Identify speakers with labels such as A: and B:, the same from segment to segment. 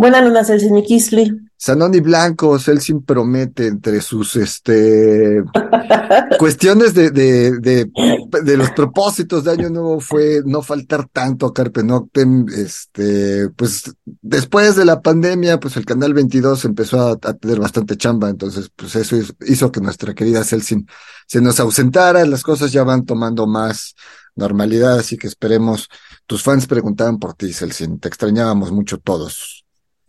A: Buenas lunas, el Kisly.
B: Sanoni Blanco, Celsin promete entre sus este cuestiones de, de, de, de, los propósitos de Año Nuevo fue no faltar tanto a Carpe Noctem. Este, pues después de la pandemia, pues el canal 22 empezó a, tener bastante chamba, entonces, pues eso hizo que nuestra querida Celsin se nos ausentara. Las cosas ya van tomando más normalidad, así que esperemos. Tus fans preguntaban por ti, Celsin, te extrañábamos mucho todos.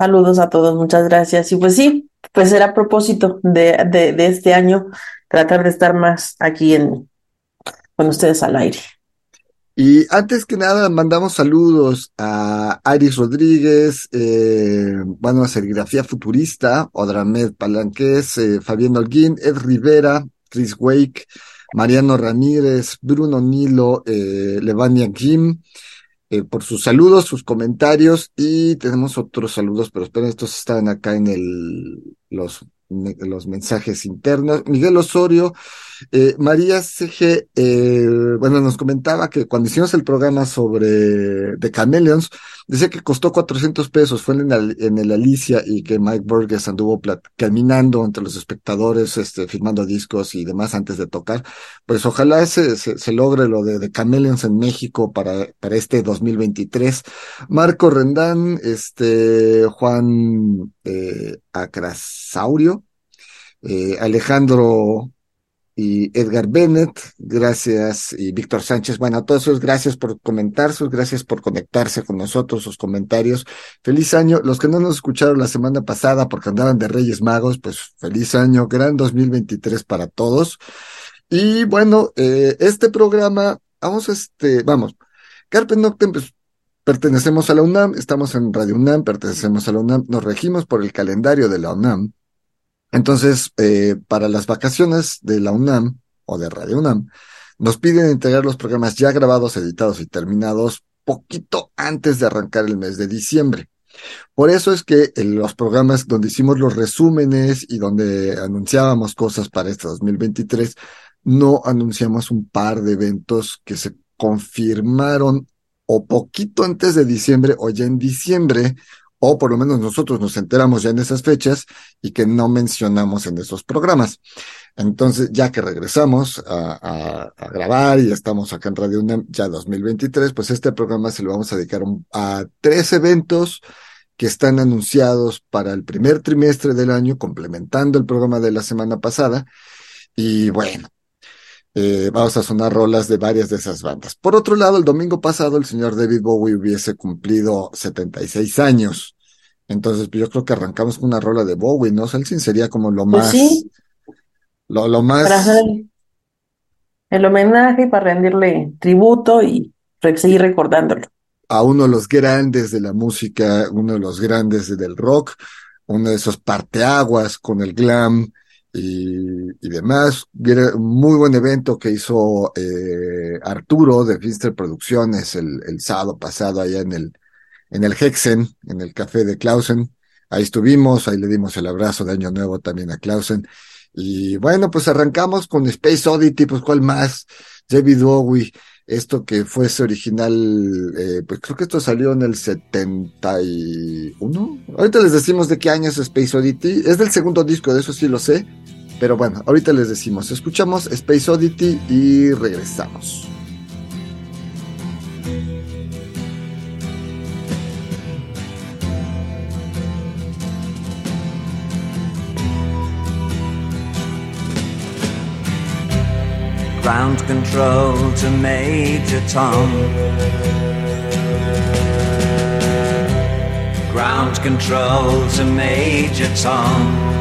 A: Saludos a todos, muchas gracias. Y pues sí, pues era a propósito de, de, este año tratar de estar más aquí en, con ustedes al aire.
B: Y antes que nada, mandamos saludos a Aris Rodríguez, eh, bueno, a Serigrafía Futurista, Odramed Palanqués, eh, Fabián Holguín, Ed Rivera, Chris Wake, Mariano Ramírez, Bruno Nilo, eh, Levania Jim, eh, por sus saludos, sus comentarios y tenemos otros saludos, pero esperen, estos están acá en el, los los mensajes internos. Miguel Osorio, eh, María CG, eh, bueno, nos comentaba que cuando hicimos el programa sobre The Chameleons, decía que costó 400 pesos, fue en el, en el Alicia y que Mike Burgess anduvo caminando entre los espectadores, este, firmando discos y demás antes de tocar. Pues ojalá se, se, logre lo de The Chameleons en México para, para este 2023. Marco Rendán, este, Juan eh, Acrasaurio, eh, Alejandro y Edgar Bennett, gracias, y Víctor Sánchez. Bueno, a todos gracias por comentar, sus gracias por conectarse con nosotros, sus comentarios. Feliz año. Los que no nos escucharon la semana pasada porque andaban de Reyes Magos, pues feliz año, gran 2023 para todos. Y bueno, eh, este programa, vamos, este, vamos, Carpe Noctem, pues pertenecemos a la UNAM, estamos en Radio UNAM, pertenecemos a la UNAM, nos regimos por el calendario de la UNAM. Entonces, eh, para las vacaciones de la UNAM o de Radio UNAM, nos piden entregar los programas ya grabados, editados y terminados poquito antes de arrancar el mes de diciembre. Por eso es que en los programas donde hicimos los resúmenes y donde anunciábamos cosas para este 2023, no anunciamos un par de eventos que se confirmaron o poquito antes de diciembre o ya en diciembre o por lo menos nosotros nos enteramos ya en esas fechas y que no mencionamos en esos programas. Entonces, ya que regresamos a, grabar y estamos acá en Radio UNAM ya 2023, pues este programa se lo vamos a dedicar a tres eventos que están anunciados para el primer trimestre del año, complementando el programa de la semana pasada. Y bueno, eh, vamos a sonar rolas de varias de esas bandas. Por otro lado, el domingo pasado el señor David Bowie hubiese cumplido 76 años. Entonces, pues, yo creo que arrancamos con una rola de Bowie, ¿no? Celsin sería como lo pues más. sí. Lo, lo más.
A: Para hacer el, homenaje, para rendirle tributo y seguir recordándolo.
B: A uno de los grandes de la música, uno de los grandes del rock, uno de esos parteaguas con el glam y, demás. muy buen evento que hizo eh, Arturo de Finster Producciones el, el, sábado pasado allá en el, en el Hexen, en el café de Clausen. Ahí estuvimos, ahí le dimos el abrazo de Año Nuevo también a Clausen. Y bueno, pues arrancamos con Space Oddity, pues cuál más, David Bowie, esto que fuese original, eh, pues creo que esto salió en el 71. Ahorita les decimos de qué año es Space Oddity, es del segundo disco, de eso sí lo sé, pero bueno, ahorita les decimos, escuchamos Space Oddity y regresamos.
C: Ground control to Major Tom. Ground control to Major Tom.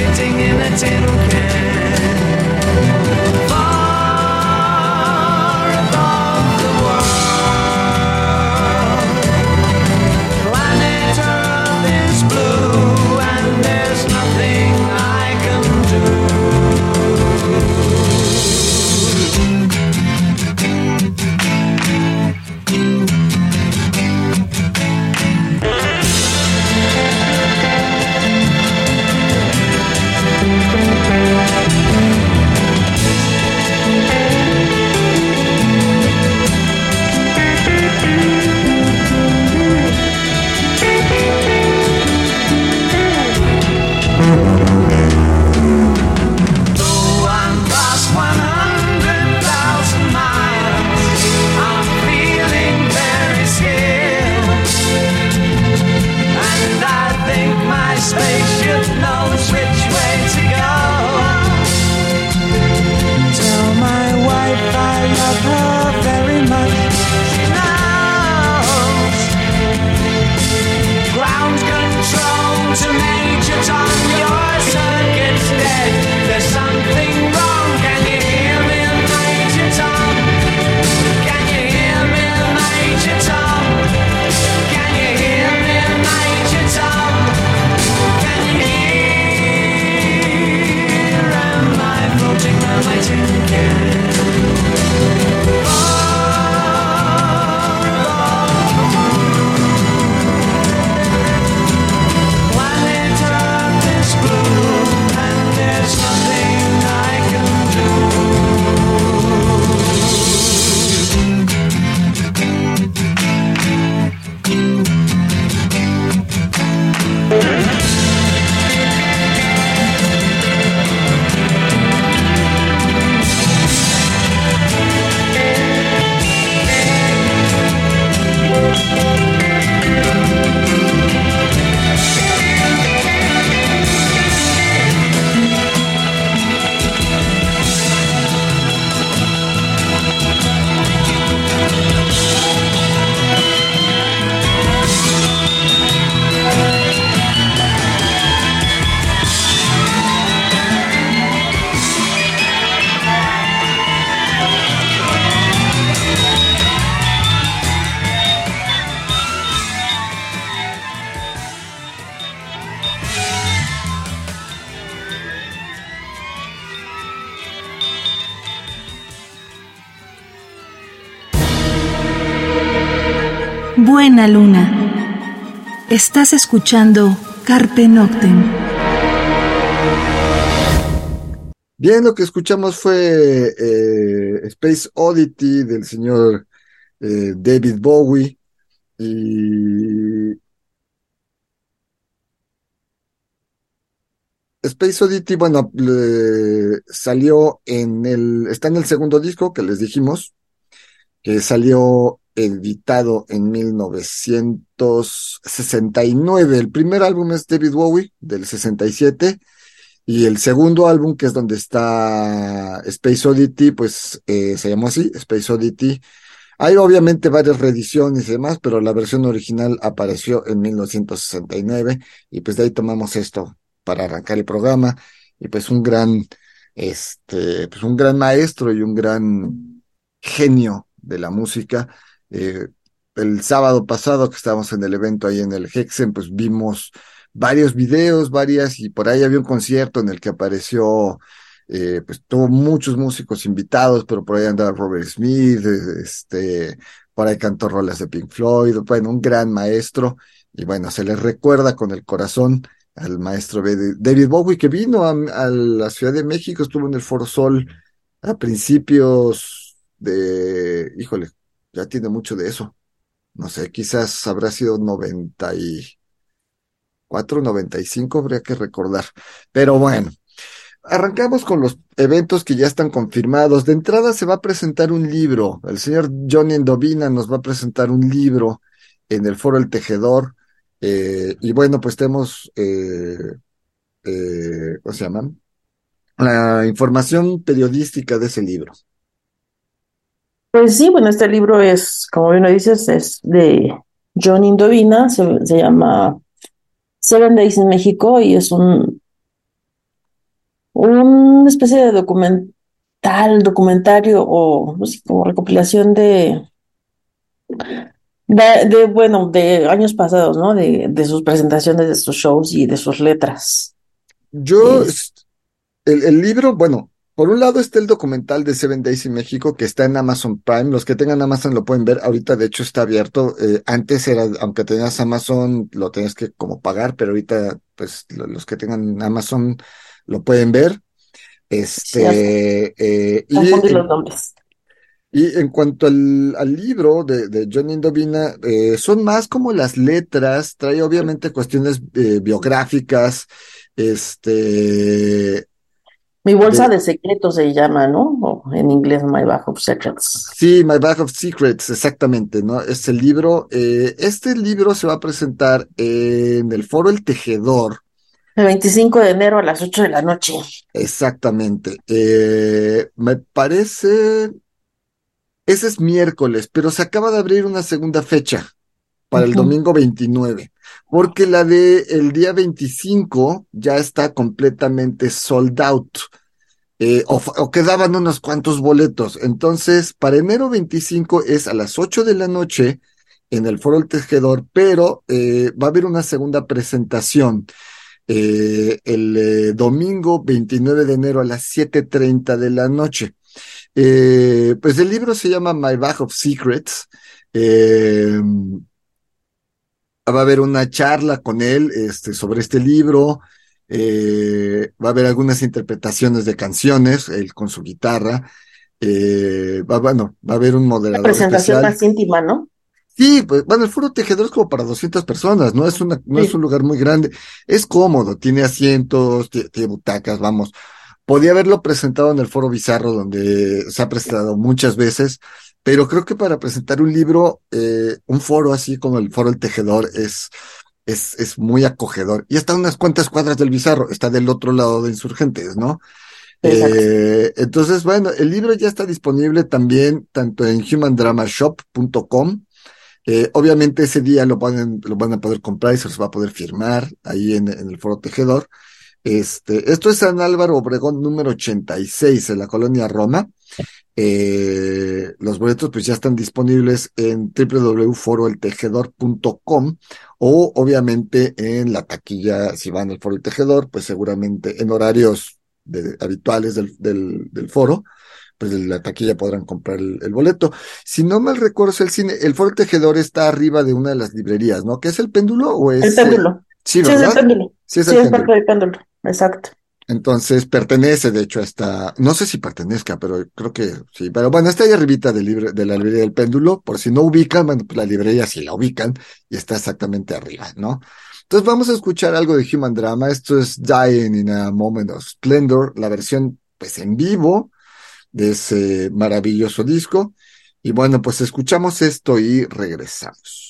C: Sitting in a tin can.
D: Luna. Estás escuchando Carpe Noctem.
B: Bien, lo que escuchamos fue eh, Space Oddity del señor eh, David Bowie y Space Oddity, bueno, salió en el, está en el segundo disco que les dijimos, que salió editado en 1969. El primer álbum es David Bowie, del 67, y el segundo álbum, que es donde está Space Oddity, pues eh, se llamó así, Space Oddity. Hay obviamente varias reediciones y demás, pero la versión original apareció en 1969 y pues de ahí tomamos esto para arrancar el programa y pues un gran, este, pues un gran maestro y un gran genio de la música. Eh, el sábado pasado que estábamos en el evento ahí en el Hexen, pues vimos varios videos, varias, y por ahí había un concierto en el que apareció, eh, pues tuvo muchos músicos invitados, pero por ahí andaba Robert Smith, eh, este, por ahí cantó rolas de Pink Floyd, bueno, un gran maestro, y bueno, se le recuerda con el corazón al maestro David Bowie que vino a, a la Ciudad de México, estuvo en el Foro Sol a principios de, híjole, ya tiene mucho de eso. No sé, quizás habrá sido 94, 95, habría que recordar. Pero bueno, arrancamos con los eventos que ya están confirmados. De entrada se va a presentar un libro. El señor Johnny Endovina nos va a presentar un libro en el Foro El Tejedor. Eh, y bueno, pues tenemos, eh, eh, ¿cómo se llama? La información periodística de ese libro.
A: Pues sí, bueno, este libro es, como bien lo dices, es de John Indovina, se, se llama Seven Days in México y es un una especie de documental, documentario o no sé, como recopilación de, de, de, bueno, de años pasados, ¿no? De, de sus presentaciones, de sus shows y de sus letras.
B: Yo,
A: Es-
B: el, el libro, bueno, por un lado está el documental de Seven Days in México que está en Amazon Prime. Los que tengan Amazon lo pueden ver. Ahorita, de hecho, está abierto. Eh, antes era, aunque tenías Amazon, lo tenías que como pagar, pero ahorita, pues, lo- los que tengan Amazon lo pueden ver. Este, eh, y
A: los nombres.
B: y en cuanto al, al libro de, de Johnny Indovina, eh, son más como las letras, trae obviamente cuestiones eh, biográficas, este,
A: Mi bolsa
B: de,
A: de secretos se llama, ¿no? O en inglés, My Bag of Secrets.
B: sí, My Bag of Secrets, exactamente, ¿no? Es el libro, eh, este libro se va a presentar en el Foro El Tejedor,
A: El 25 de enero a las 8 de la noche.
B: exactamente. Eh, me parece, ese es miércoles, pero se acaba de abrir una segunda fecha. para el domingo 29, porque la de el día 25 ya está completamente sold out, eh, o, quedaban unos cuantos boletos. Entonces, para enero 25 es a las 8 de la noche en el Foro El Tejedor, pero eh, va a haber una segunda presentación eh, el domingo 29 de enero a las 7:30 de la noche. Pues el libro se llama My Bag of Secrets. Va a haber una charla con él este, sobre este libro. eh, va a haber algunas interpretaciones de canciones, él con su guitarra. eh, va, bueno, va a haber un moderador
A: presentación
B: especial.
A: más íntima, ¿no?
B: Sí, pues bueno, el Foro Tejedor es como para 200 personas, no es una, no es un lugar muy grande. Es cómodo, tiene asientos, tie- tiene butacas, vamos. Podía haberlo presentado en el Foro Bizarro, donde se ha presentado muchas veces, pero creo que para presentar un libro, eh, un foro así como el Foro El Tejedor es, es, es muy acogedor. Y está a unas cuantas cuadras del Bizarro, está del otro lado de Insurgentes, ¿no? Eh, entonces, bueno, el libro ya está disponible también tanto en humandramashop.com. Eh, obviamente ese día lo van, lo van a poder comprar y se los va a poder firmar ahí en, en el Foro Tejedor. Este, esto es San Álvaro Obregón número 86 en la colonia Roma. Eh, los boletos pues ya están disponibles en www.foroeltejedor.com o obviamente en la taquilla, si van al Foro El Tejedor, pues seguramente en horarios de- habituales del, del, del foro, pues en la taquilla podrán comprar el, el boleto. Si no mal recuerdo, es el cine, el Foro El Tejedor está arriba de una de las librerías, ¿no? ¿Qué es el péndulo o
A: El
B: es? eh,
A: péndulo.
B: sí,
A: Sí, es el péndulo.
B: Sí, es
A: Sí,
B: el
A: es parte
B: péndulo.
A: del péndulo. Exacto.
B: Entonces pertenece, de hecho, a esta, no sé si pertenezca, pero creo que sí. Pero bueno, está ahí arribita de, libre, de la librería del péndulo, por si no ubican, bueno, pues la librería sí la ubican y está exactamente arriba, ¿no?
E: Entonces vamos a escuchar algo de Human Drama. Esto es Dying in a Moment of Splendor, la versión pues en vivo de ese maravilloso disco. Y bueno, pues escuchamos esto y regresamos.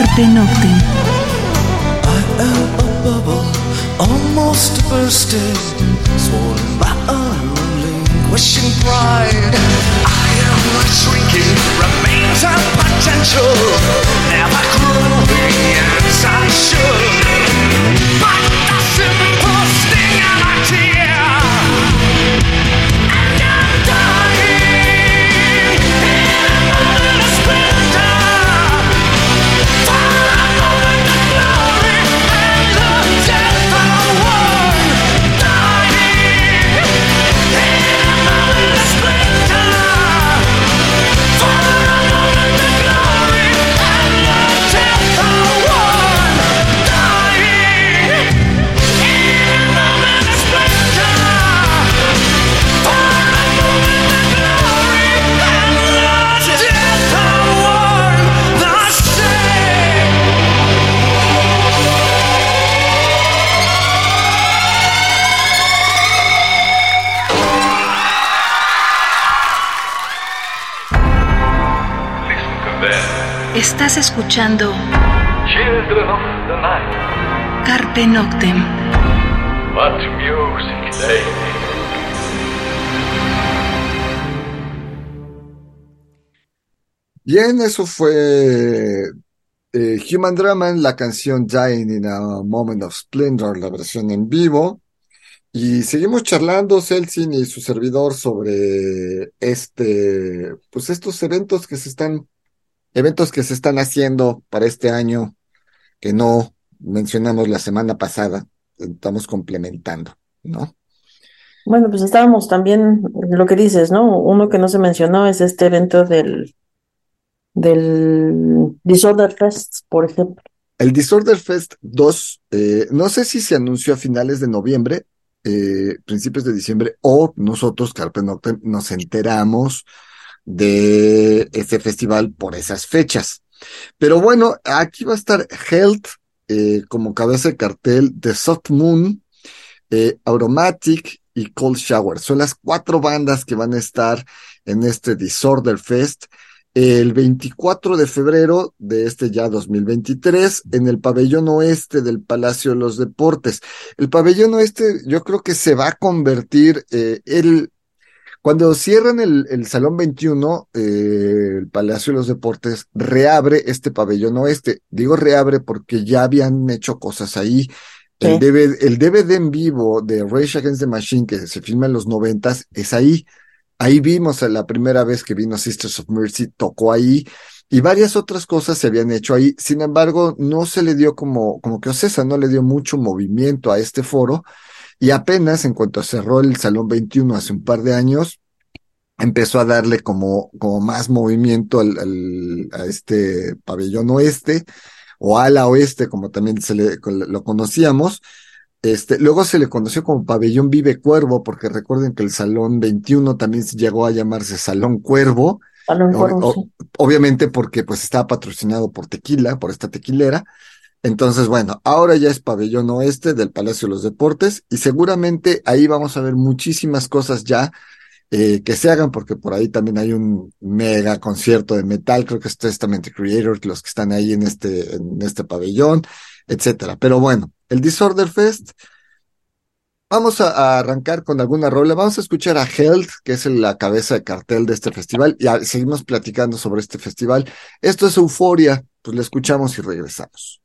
D: Carpe Noctem.
F: I am a bubble, almost bursting, swollen by unrelinquishing pride. I am a shrinking remains of potential, never growing as I should. But the
D: Estás escuchando
G: Children of the night,
D: Carpe Noctem.
G: what music they.
E: Bien, eso fue eh, Human Drama en la canción Dying in a Moment of Splendor, la versión en vivo.
B: Y seguimos charlando, Celsin y su servidor, sobre este, pues estos eventos que se están, eventos que se están haciendo para este año, que no mencionamos la semana pasada, estamos complementando, ¿no?
A: Bueno, pues estábamos también, lo que dices, ¿no? Uno que no se mencionó es este evento del, del Disorder Fest, por ejemplo.
B: El Disorder Fest 2, eh, no sé si se anunció a finales de noviembre, eh, principios de diciembre, o nosotros, Carpe Noctem, nos enteramos de este festival por esas fechas. Pero bueno, aquí va a estar Health eh, como cabeza de cartel de Soft Moon, eh, Aromatic y Cold Shower. Son las cuatro bandas que van a estar en este Disorder Fest el 24 de febrero de este ya 2023 en el pabellón oeste del Palacio de los Deportes. El pabellón oeste yo creo que se va a convertir eh, el cuando cierran el, el Salón 21, eh, el Palacio de los Deportes reabre este pabellón oeste. Digo reabre porque ya habían hecho cosas ahí. El. DVD, el DVD en vivo de Rage Against the Machine que se filma en los noventas es ahí. Ahí vimos la primera vez que vino Sisters of Mercy, tocó ahí y varias otras cosas se habían hecho ahí. Sin embargo, no se le dio como, como que Ocesa no le dio mucho movimiento a este foro y apenas en cuanto cerró el Salón 21 hace un par de años, empezó a darle como, como más movimiento al, al- a este pabellón oeste o ala oeste, como también se le, lo conocíamos. Este, luego se le conoció como Pabellón Vive Cuervo, porque recuerden que el Salón 21 también llegó a llamarse Salón Cuervo,
A: A lo mejor,
B: o- o-
A: sí.
B: obviamente porque pues estaba patrocinado por Tequila, por esta tequilera. Entonces, bueno, ahora ya es Pabellón Oeste del Palacio de los Deportes y seguramente ahí vamos a ver muchísimas cosas ya eh, que se hagan, porque por ahí también hay un mega concierto de metal, creo que es Testament Creators, los que están ahí en este, en este pabellón, etcétera. Pero bueno, el Disorder Fest, vamos a, arrancar con alguna rola, vamos a escuchar a Health, que es la cabeza de cartel de este festival, y seguimos platicando sobre este festival. Esto es Euforia, pues la escuchamos y regresamos.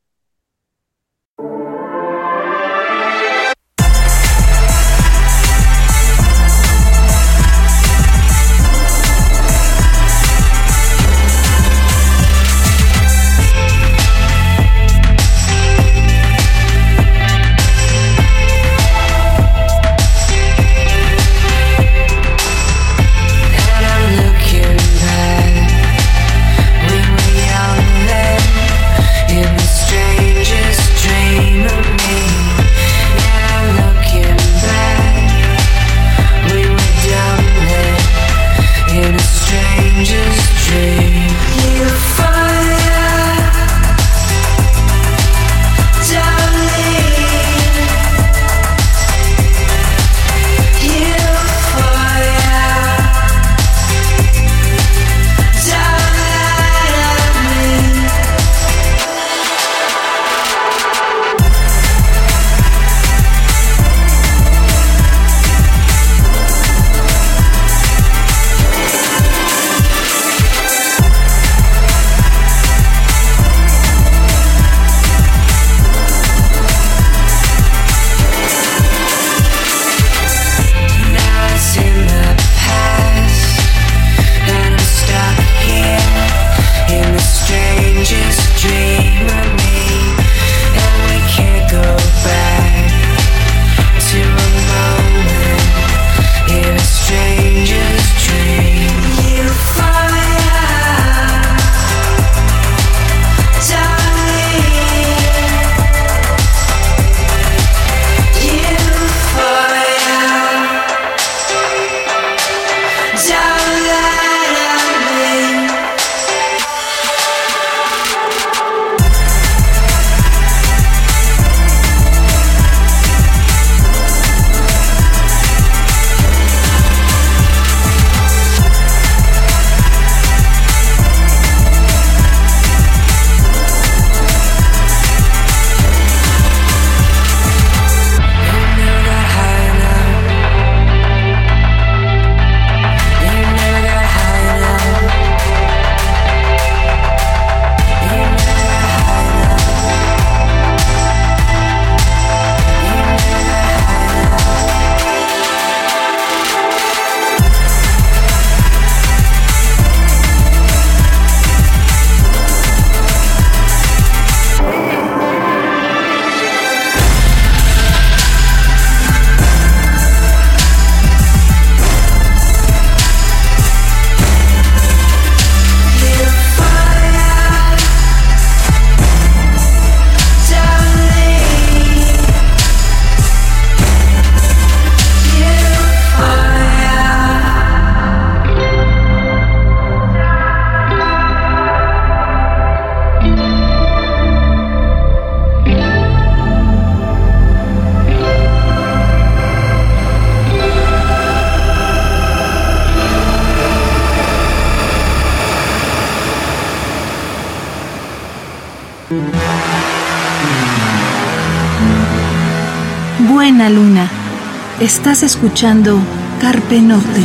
D: Estás escuchando Carpe Noctem.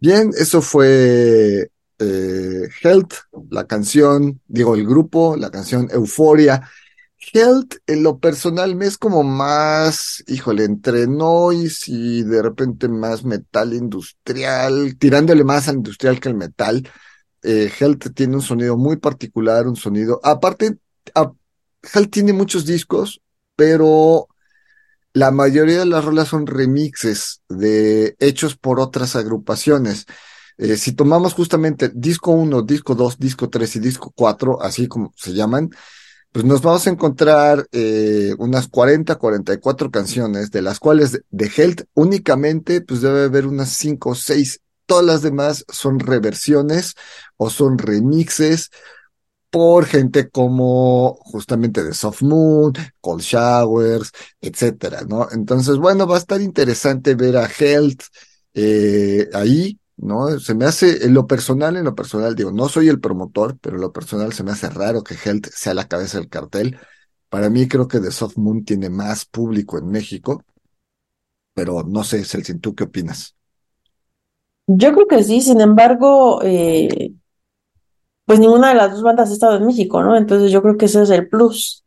B: Bien, eso fue eh, Health, la canción, digo, el grupo, la canción Euforia. Health, en lo personal, me es como más, híjole, entre noise y de repente más metal industrial, tirándole más al industrial que al metal. Eh, Health tiene un sonido muy particular, un sonido. Aparte, a- Health tiene muchos discos, pero la mayoría de las rolas son remixes de hechos por otras agrupaciones. Eh, si tomamos justamente disco 1, disco 2, disco 3 y disco 4, así como se llaman, pues nos vamos a encontrar eh, unas 40, 44 canciones, de las cuales de- Health únicamente pues debe haber unas 5 o 6. Todas las demás son reversiones o son remixes por gente como justamente de Soft Moon, Cold Showers, etcétera, ¿no? Entonces, bueno, va a estar interesante ver a Health eh, ahí, ¿no? Se me hace, en lo personal, en lo personal, digo, no soy el promotor, pero en lo personal se me hace raro que Health sea la cabeza del cartel. Para mí creo que The Soft Moon tiene más público en México, pero no sé, Celsin, ¿tú qué opinas?
A: Yo creo que sí, sin embargo, eh, pues ninguna de las dos bandas ha estado en México, ¿no? Entonces yo creo que ese es el plus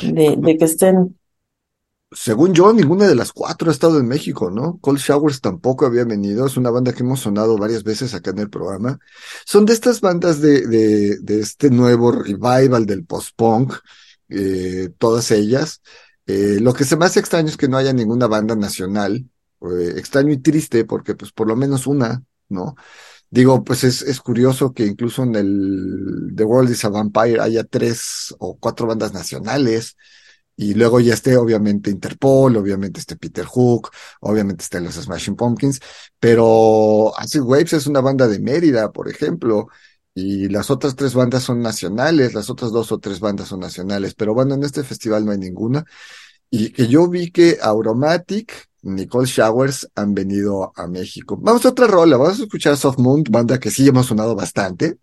A: de, de que estén.
B: Según yo, ninguna de las cuatro ha estado en México, ¿no? Cold Showers tampoco había venido. Es una banda que hemos sonado varias veces acá en el programa. Son de estas bandas de, de, de este nuevo revival del post-punk, eh, todas ellas. Eh, lo que se me hace extraño es que no haya ninguna banda nacional. Eh, extraño y triste porque pues por lo menos una, ¿no? Digo, pues es, es curioso que incluso en el The World is a Vampire haya tres o cuatro bandas nacionales. Y luego ya esté, obviamente, Interpol, obviamente esté Peter Hook, obviamente estén los Smashing Pumpkins, pero Acid Waves es una banda de Mérida, por ejemplo, y las otras tres bandas son nacionales, las otras dos o tres bandas son nacionales, pero bueno, en este festival no hay ninguna. Y que yo vi que Auromatic, Nicole Showers han venido a México. Vamos a otra rola, vamos a escuchar Soft Moon, banda que sí hemos sonado bastante.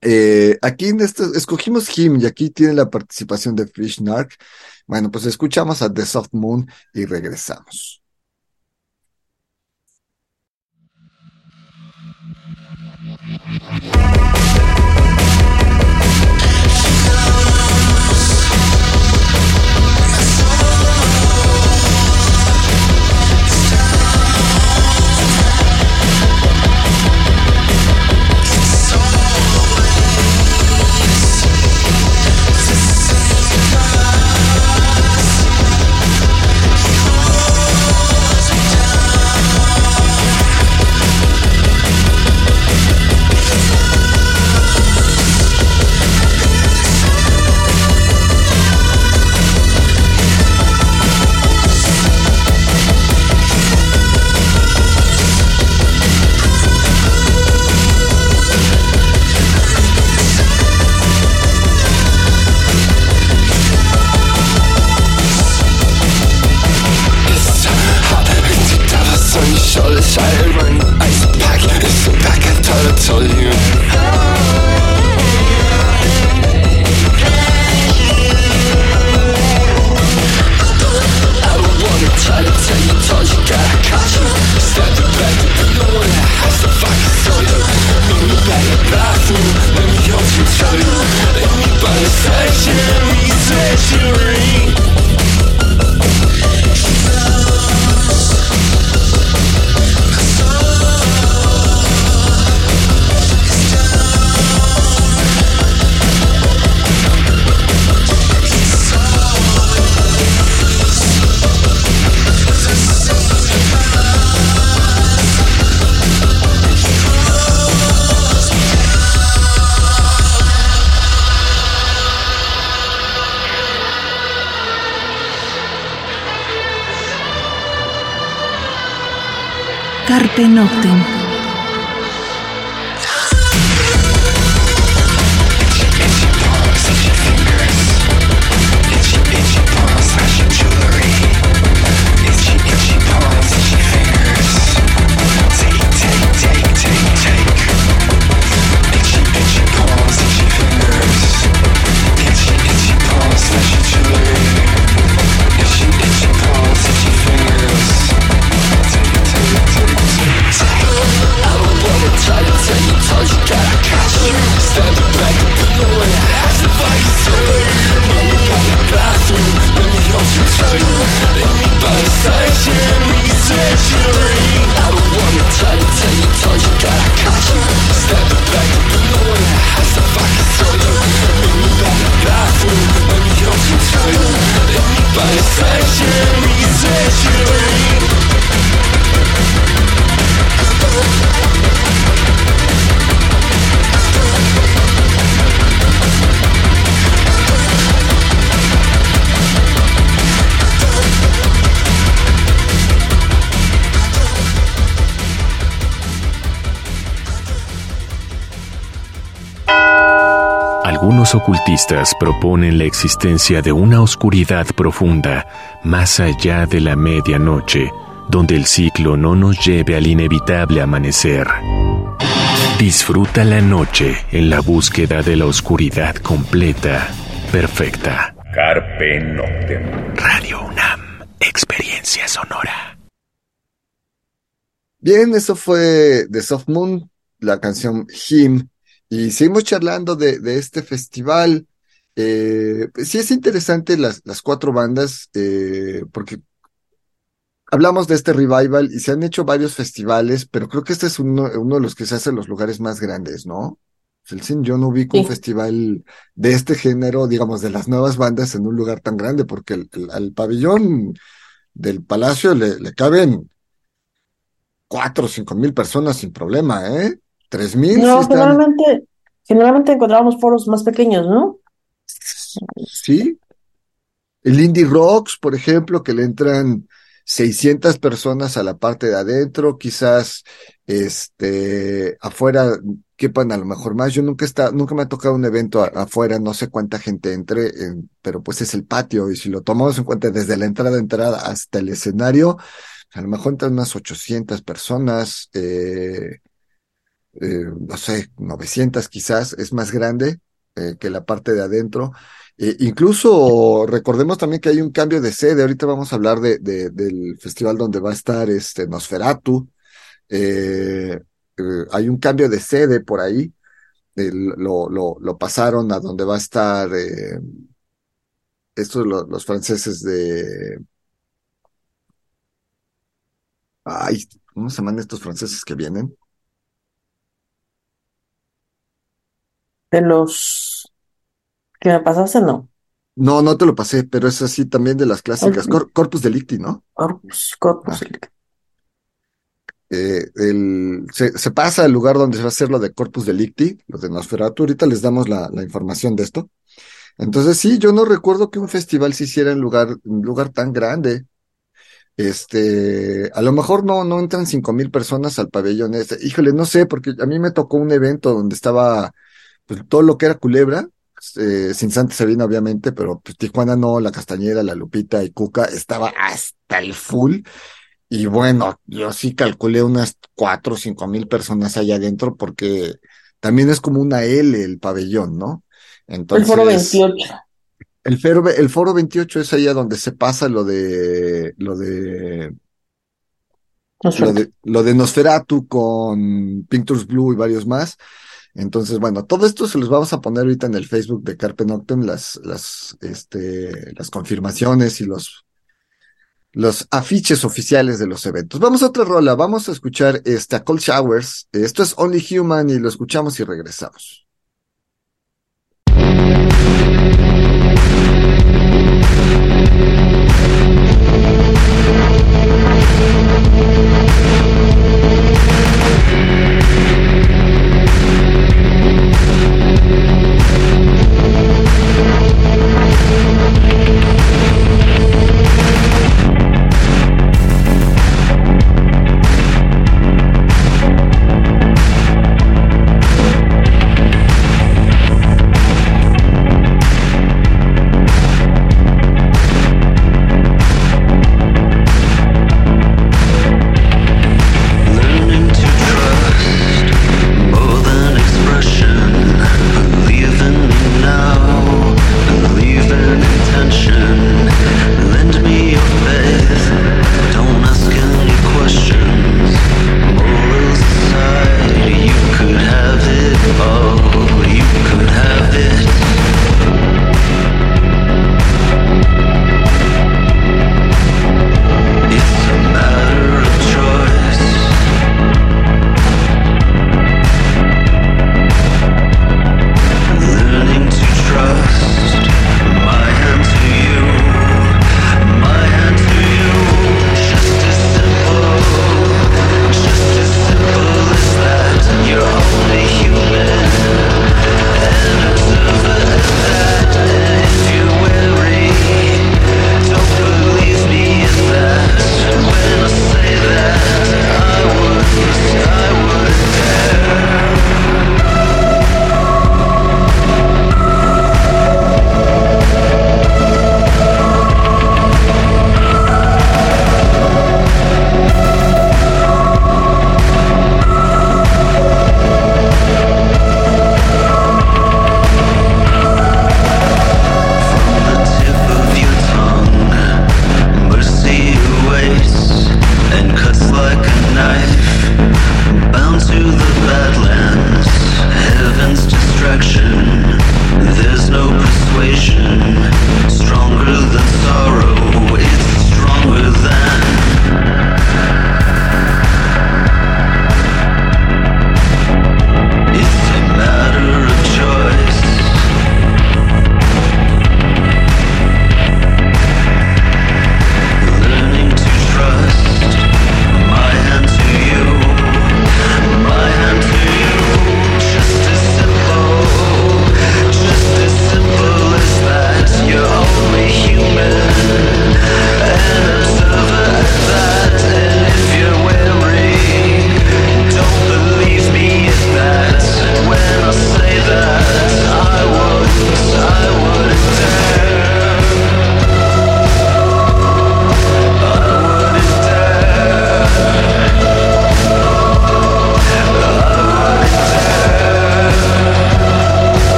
B: Eh, aquí en este, escogimos Him y aquí tiene la participación de Fish Narc. Bueno, pues escuchamos a The Soft Moon y regresamos.
H: Algunos ocultistas proponen la existencia de una oscuridad profunda más allá de la medianoche, donde el ciclo no nos lleve al inevitable amanecer. Disfruta la noche en la búsqueda de la oscuridad completa, perfecta.
I: Carpe Noctem.
H: Radio UNAM, experiencia sonora.
B: Bien, eso fue de Soft Moon, la canción Him. Y seguimos charlando de, de este festival. Eh, pues sí es interesante las, las cuatro bandas, eh, porque hablamos de este revival y se han hecho varios festivales, pero creo que este es uno, uno de los que se hace en los lugares más grandes, ¿no? Yo no ubico un
A: Sí.
B: festival de este género, digamos, de las nuevas bandas en un lugar tan grande, porque el, el- al pabellón del Palacio le, le caben cuatro o cinco mil personas sin problema, ¿eh? Tres mil sí
A: No,
B: están,
A: generalmente, generalmente encontramos foros más pequeños, ¿no?
B: sí. El Indie Rocks, por ejemplo, que le entran 600 personas a la parte de adentro, quizás este afuera quepan a lo mejor más. Yo nunca está, nunca me ha tocado un evento a- afuera, no sé cuánta gente entre, en- pero pues es el patio y si lo tomamos en cuenta desde la entrada de entrada hasta el escenario, a lo mejor entran unas 800 personas, eh, eh, no sé, 900 quizás, es más grande eh, que la parte de adentro. Eh, incluso recordemos también que hay un cambio de sede. Ahorita vamos a hablar de, de- del festival donde va a estar este Nosferatu. Hay un cambio de sede por ahí. Lo, lo, pasaron a donde va a estar estos lo- los franceses de. Ay, ¿cómo se llaman estos franceses que vienen?
A: De los que me pasaste, no.
B: No, no te lo pasé, pero es así también de las clásicas. Cor- Corpus Delicti, ¿no?
A: Corpus, Corpus.
B: Ah. Eh, el, se, se pasa al lugar donde se va a hacer lo de Corpus Delicti, lo de Nosferatu. Ahorita les damos la, la información de esto. Entonces, sí, yo no recuerdo que un festival se hiciera en lugar, un lugar tan grande. Este, a lo mejor no, no entran cinco mil personas al pabellón este. Híjole, no sé, porque a mí me tocó un evento donde estaba pues, todo lo que era Culebra, eh, sin Santa Sabina, obviamente, pero pues, Tijuana no, La Castañeda, La Lupita y Cuca estaba hasta el full. Y bueno, yo sí calculé unas cuatro o cinco mil personas allá adentro porque también es como una L el pabellón, ¿no?
A: El
B: Entonces,
A: foro 28.
B: el foro, el foro 28 es allá donde se pasa lo de, lo de, lo de, lo de Nosferatu con Pictures Blue y varios más. Entonces, bueno, todo esto se los vamos a poner ahorita en el Facebook de Carpe Noctem, las, las, este, las confirmaciones y los, los afiches oficiales de los eventos. Vamos a otra rola, vamos a escuchar este, a Cold Showers. Esto es Only Human y lo escuchamos y regresamos.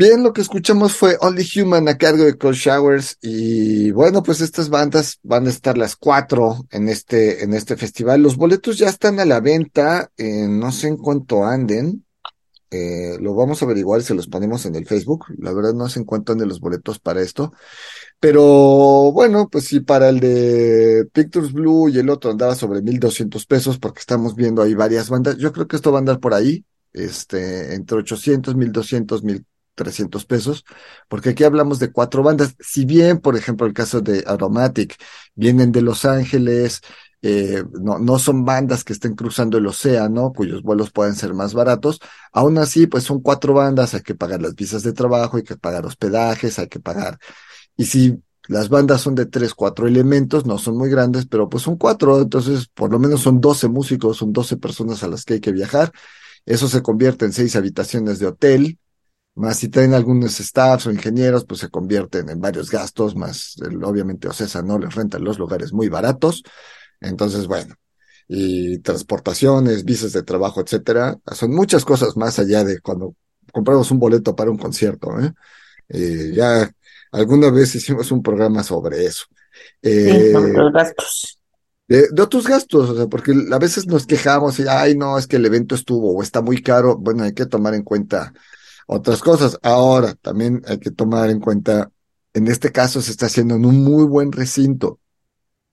B: Bien, lo que escuchamos fue Only Human a cargo de Cold Showers y bueno, pues estas bandas van a estar las cuatro en este, en este festival. Los boletos ya están a la venta, no sé en cuánto anden, eh, lo vamos a averiguar se los ponemos en el Facebook. La verdad no sé en cuánto anden los boletos para esto, pero bueno, pues sí, para el de Pictures Blue y el otro andaba sobre 1200 pesos porque estamos viendo ahí varias bandas. Yo creo que esto va a andar por ahí, este, entre 800, 1200, 1300 pesos, porque aquí hablamos de cuatro bandas. Si bien, por ejemplo, el caso de Aromatic, vienen de Los Ángeles, eh, no, no son bandas que estén cruzando el océano, cuyos vuelos pueden ser más baratos. Aún así, pues son cuatro bandas, hay que pagar las visas de trabajo, hay que pagar hospedajes, hay que pagar. Y si las bandas son de tres, cuatro elementos, no son muy grandes, pero pues son cuatro, entonces por lo menos son 12 músicos, son 12 personas a las que hay que viajar. Eso se convierte en seis habitaciones de hotel, más si traen algunos staffs o ingenieros, pues se convierten en varios gastos, más el- obviamente Ocesa no les rentan los lugares muy baratos. Entonces, bueno, y transportaciones, visas de trabajo, etcétera, son muchas cosas más allá de cuando compramos un boleto para un concierto, ¿eh? Eh, ya alguna vez hicimos un programa sobre eso.
A: Sí,
B: Eh,
A: sobre los gastos.
B: de, de otros gastos, o sea, porque a veces nos quejamos y, ay, no, es que el evento estuvo o está muy caro. Bueno, hay que tomar en cuenta otras cosas. Ahora, también hay que tomar en cuenta, en este caso se está haciendo en un muy buen recinto.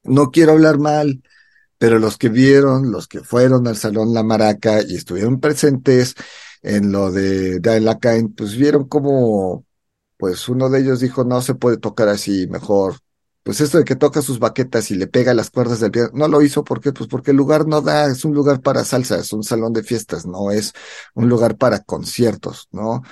B: No quiero hablar mal, pero los que vieron, los que fueron al Salón La Maraca y estuvieron presentes en lo de Cain, pues vieron como, pues uno de ellos dijo, no se puede tocar así, mejor pues esto de que toca sus baquetas y le pega las cuerdas del piano, no lo hizo porque pues porque el lugar no da, es un lugar para salsa, es un salón de fiestas, no es un lugar para conciertos, ¿no?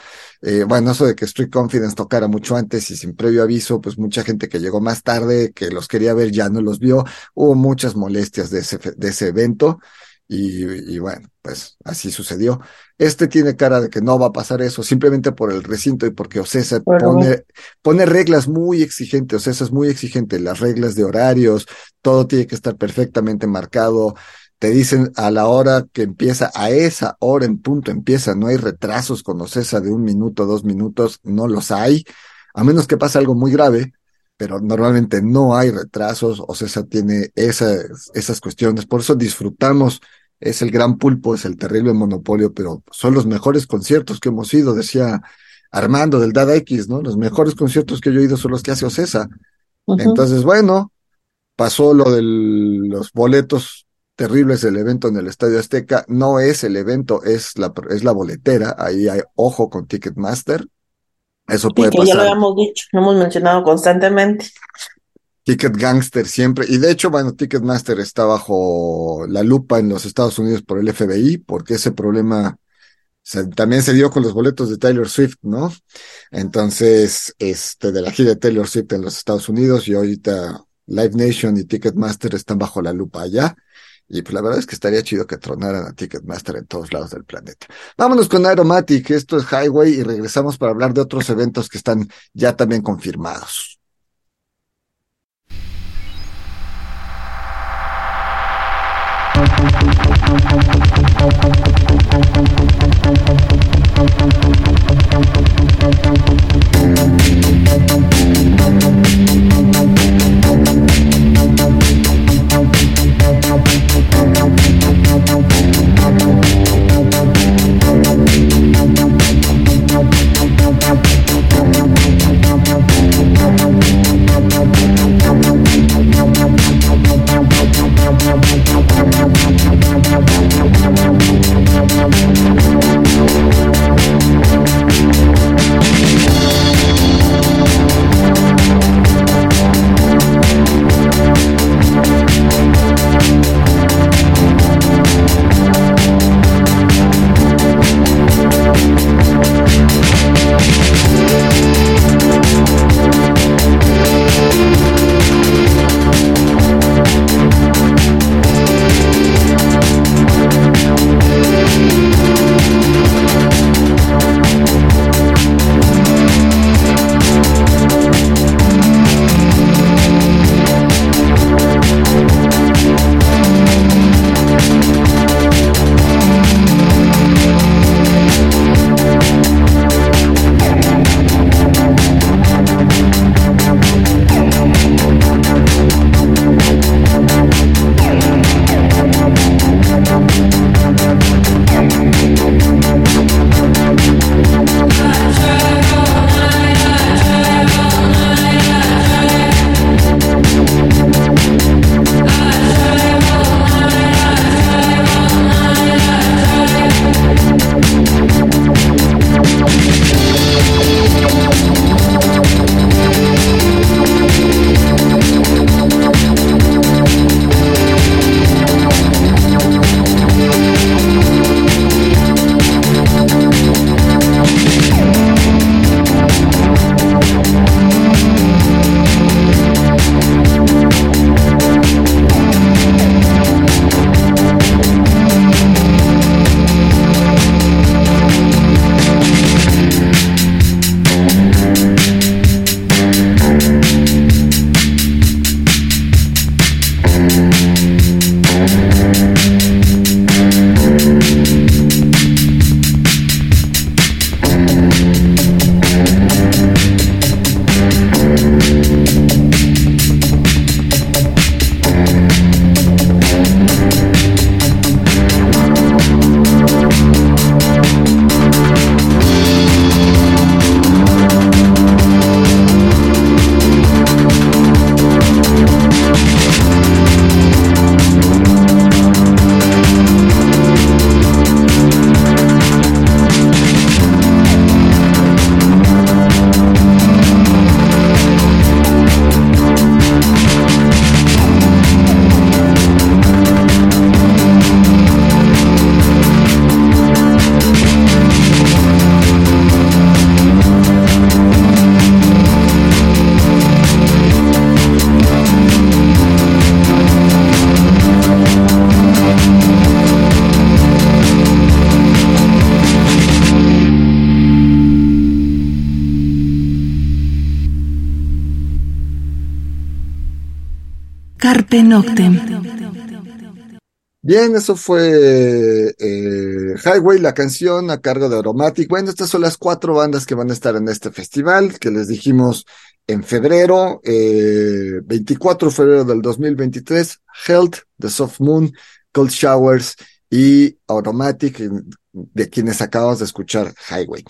B: Eh, bueno, eso de que Street Confidence tocara mucho antes y sin previo aviso, pues mucha gente que llegó más tarde, que los quería ver, ya no los vio, hubo muchas molestias de ese, de ese evento. Y, y bueno, pues así sucedió. Este tiene cara de que no va a pasar eso, simplemente por el recinto y porque Ocesa
A: Pero-
B: pone, pone reglas muy exigentes, Ocesa es muy exigente, las reglas de horarios, todo tiene que estar perfectamente marcado. Te dicen a la hora que empieza, a esa hora en punto empieza, no hay retrasos con Ocesa de un minuto, dos minutos, no los hay, a menos que pase algo muy grave, pero normalmente no hay retrasos, Ocesa tiene esas, esas cuestiones, por eso disfrutamos, es el gran pulpo, es el terrible monopolio, pero son los mejores conciertos que hemos ido, decía Armando del Dada X, ¿no? Los mejores conciertos que yo he ido son los que hace Ocesa.
A: Ujú.
B: Entonces, bueno, pasó lo de los boletos terribles del evento en el Estadio Azteca. No es el evento, es la, es la boletera. Ahí hay ojo con Ticketmaster. Eso puede
A: que ya lo
B: pasar.
A: habíamos dicho, lo hemos mencionado constantemente.
B: Ticket Gangster siempre. Y de hecho, bueno, Ticketmaster está bajo la lupa en los Estados Unidos por el FBI, porque ese problema se- también se dio con los boletos de Taylor Swift, ¿no? Entonces, este, de la gira de Taylor Swift en los Estados Unidos y ahorita Live Nation y Ticketmaster están bajo la lupa allá. Y pues la verdad es que estaría chido que tronaran a Ticketmaster en todos lados del planeta. Vámonos con Aeromatic, esto es Highway y regresamos para hablar de otros eventos que están ya también confirmados. Bien, eso fue eh, Highway, la canción a cargo de Aromatic. Bueno, estas son las cuatro bandas que van a estar en este festival, que les dijimos en febrero, eh, 24 de febrero del 2023, Health, The Soft Moon, Cold Showers y Aromatic, eh, de quienes acabamos de escuchar Highway.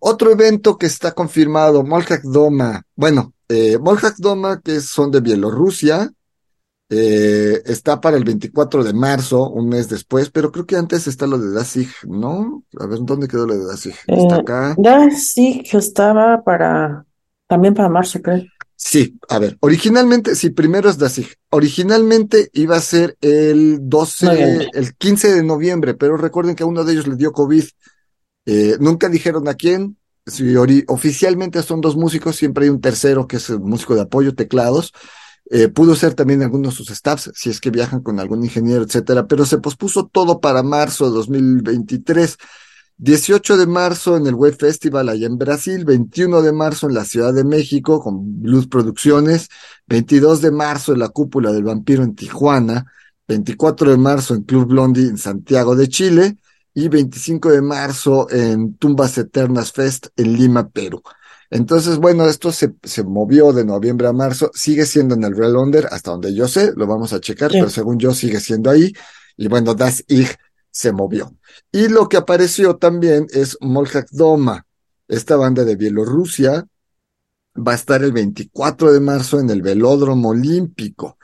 B: Otro evento que está confirmado, Molhak Doma, bueno, eh, Doma, que son de Bielorrusia, eh, está para el 24 de marzo, un mes después, pero creo que antes está lo de Dasig, ¿no? A ver, ¿dónde quedó lo de Dasig? Está
A: Eh,
B: acá.
A: que estaba para, también para marzo, creo.
B: Sí, a ver, originalmente, sí, primero es Dasig. Originalmente iba a ser el 12,
A: Noviembre.
B: el 15 de noviembre, pero recuerden que a uno de ellos le dio COVID. Eh, nunca dijeron a quién. Si oficialmente son dos músicos, siempre hay un tercero que es el músico de apoyo, teclados. Eh, pudo ser también algunos de sus staffs, si es que viajan con algún ingeniero, etcétera, pero se pospuso todo para marzo de 2023. 18 de marzo en el Web Festival allá en Brasil, 21 de marzo en la Ciudad de México con Blues Producciones, 22 de marzo en la Cúpula del Vampiro en Tijuana, 24 de marzo en Club Blondie en Santiago de Chile y 25 de marzo en Tumbas Eternas Fest en Lima, Perú. Entonces, bueno, esto se, se movió de noviembre a marzo, sigue siendo en el Real Under, hasta donde yo sé, lo vamos a checar,
A: Sí.
B: pero según yo sigue siendo ahí. Y bueno, Das Ich se movió. Y lo que apareció también es Molhak Doma, esta banda de Bielorrusia, va a estar el 24 de marzo en el Velódromo Olímpico.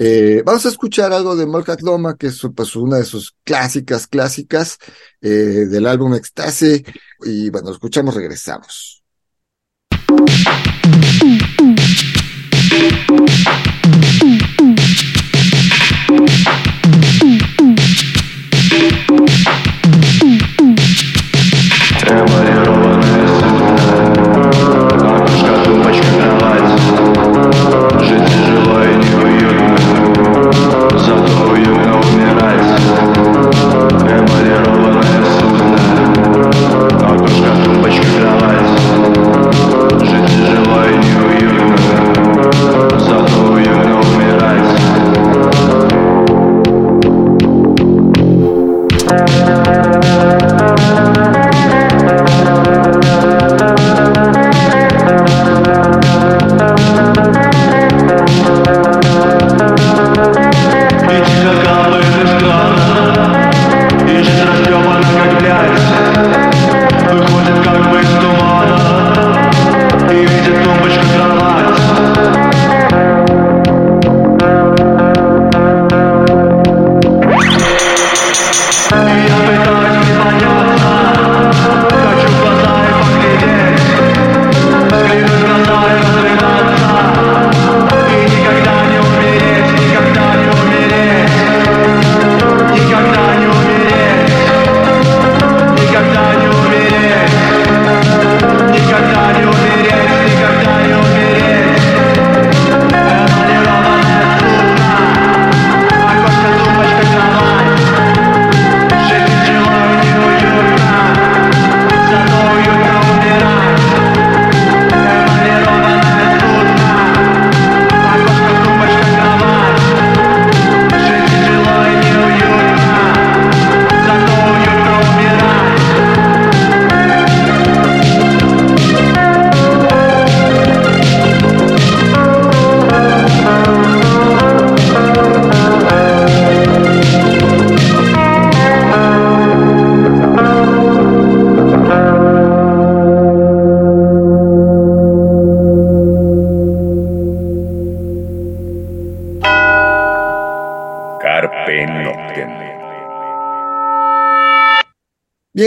B: Eh, vamos a escuchar algo de Molhak Doma, que es pues, una de sus clásicas, clásicas eh, del álbum Ecstasy. Y bueno, lo escuchamos, regresamos.
I: Am I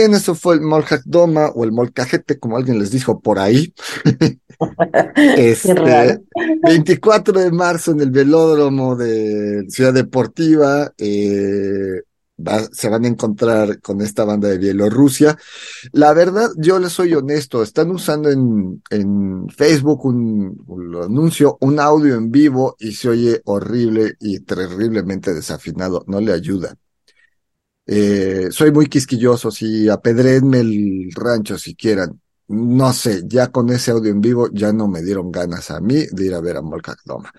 B: Bien, eso fue el Molhak Doma o el Molcajete, como alguien les dijo por ahí. Este,
A: raro.
B: 24 de marzo en el velódromo de Ciudad Deportiva. eh, va- se van a encontrar con esta banda de Bielorrusia. La verdad, yo les soy honesto, están usando en, en Facebook un, un anuncio, un audio en vivo y se oye horrible y terriblemente desafinado, no le ayuda. Eh, soy muy quisquilloso, si apedréenme el rancho si quieran. No sé, ya con ese audio en vivo ya no me dieron ganas a mí de ir a ver a Molcak Doma.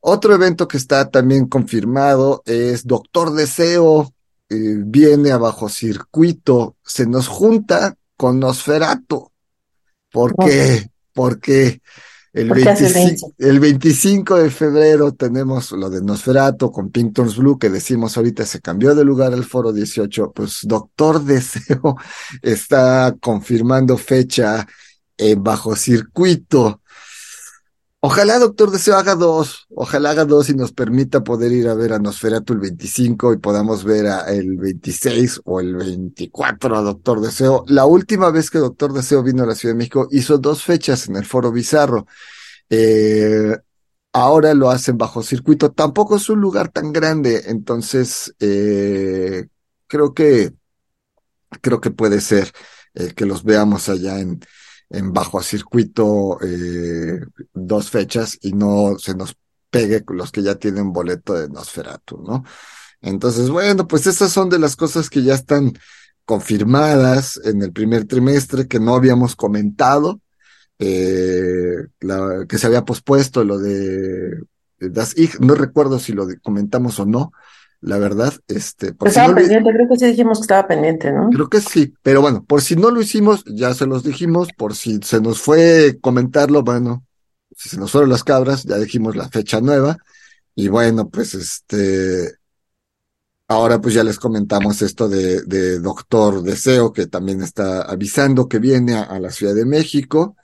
B: Otro evento que está también confirmado es Doctor Deseo, eh, viene a bajo circuito, se nos junta con Nosferatu. ¿Por qué? Porque el,
A: ¿Por qué hace
B: 25, el 25 de febrero tenemos lo de Nosferatu con Pinktons Blue, que decimos ahorita se cambió de lugar al foro 18. Pues Doctor Deseo está confirmando fecha en bajo circuito. Ojalá Doctor Deseo haga dos, ojalá haga dos y nos permita poder ir a ver a Nosferatu el 25 y podamos ver a el 26 o el 24 a Doctor Deseo. La última vez que Doctor Deseo vino a la Ciudad de México hizo dos fechas en el Foro Bizarro. Eh, ahora lo hacen bajo circuito. Tampoco es un lugar tan grande, entonces eh, creo que creo que puede ser eh, que los veamos allá en, en bajo circuito eh, dos fechas y no se nos pegue los que ya tienen boleto de Nosferatu, ¿no? Entonces, bueno, pues esas son de las cosas que ya están confirmadas en el primer trimestre que no habíamos comentado, eh, que se había pospuesto lo de, Das Ich, no recuerdo si lo comentamos o no, la verdad, este, por si
A: Estaba
B: lo-
A: pendiente, creo que sí dijimos que estaba pendiente, ¿no?
B: Creo que sí, pero bueno, por si no lo hicimos, ya se los dijimos, por si se nos fue comentarlo, bueno, si se nos fueron las cabras, ya dijimos la fecha nueva, y bueno, pues este, ahora pues ya les comentamos esto de, de Doctor Deseo, que también está avisando que viene a, a la Ciudad de México,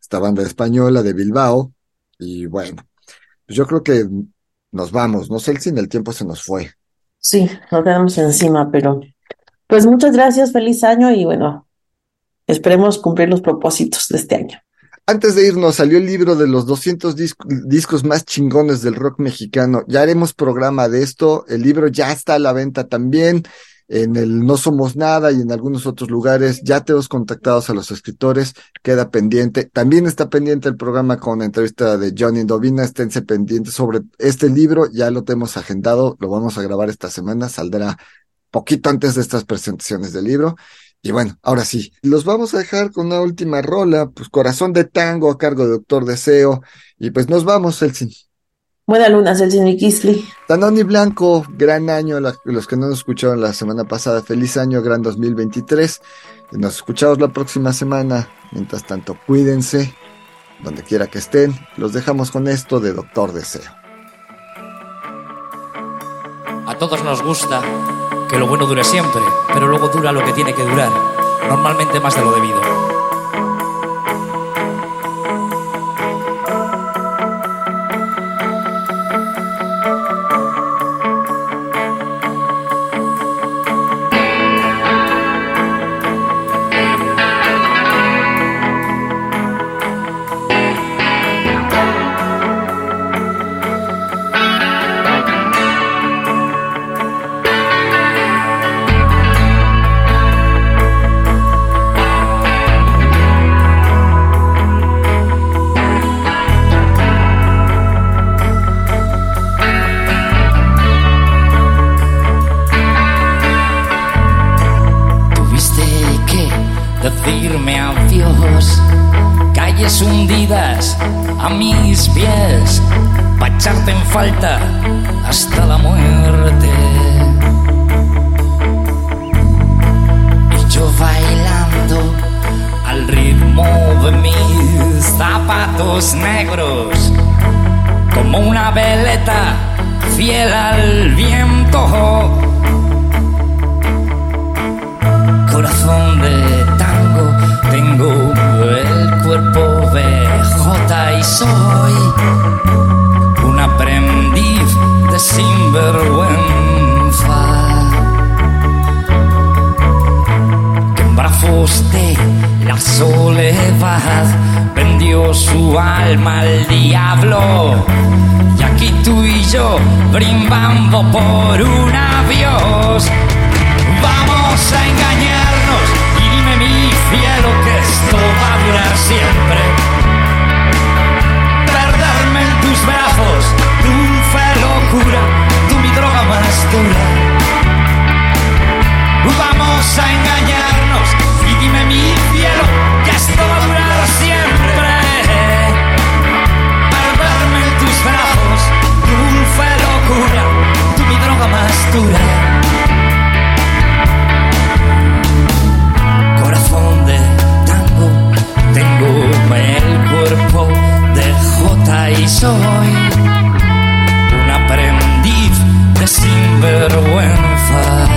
B: esta banda española de Bilbao, y bueno, pues yo creo que nos vamos, no sé si en el tiempo se nos fue.
A: Sí, lo tenemos encima, pero pues muchas gracias, feliz año y bueno, esperemos cumplir los propósitos de este año.
B: Antes de irnos, salió el libro de los 200 dis- discos más chingones del rock mexicano. Ya haremos programa de esto. El libro ya está a la venta también en el No Somos Nada y en algunos otros lugares. Ya tenemos contactados a los escritores. Queda pendiente. También está pendiente el programa con la entrevista de Johnny Indovina. Esténse pendientes sobre este libro. Ya lo tenemos agendado. Lo vamos a grabar esta semana. Saldrá poquito antes de estas presentaciones del libro. Y bueno, ahora sí, los vamos a dejar con una última rola, pues Corazón de Tango a cargo de Doctor Deseo. Y pues nos vamos, Elsin.
A: Buena luna, Celsin y Kisly.
B: Danoni Blanco, gran año, la- los que no nos escucharon la semana pasada, feliz año, gran 2023. Y nos escuchamos la próxima semana. Mientras tanto, cuídense, donde quiera que estén. Los dejamos con esto de Doctor Deseo.
J: A todos nos gusta que lo bueno dure siempre, pero luego dura lo que tiene que durar, normalmente más de lo debido. Calles hundidas a mis pies, pa' echarte en falta hasta la muerte. Y yo bailando al ritmo de mis zapatos negros, como una veleta fiel al viento. corazón de soy un aprendiz de sinvergüenza que en brazos de la soledad vendió su alma al diablo. Y aquí tú y yo brindando por un adiós. Vamos a engañarnos y dime mi cielo que esto va a durar siempre. a engañarnos y dime mi cielo que esto va a durar siempre. Perderme en tus brazos,
K: dulce locura, tú mi droga más dura. Corazón de tango, tengo el cuerpo de jota y soy un aprendiz
J: de sinvergüenza.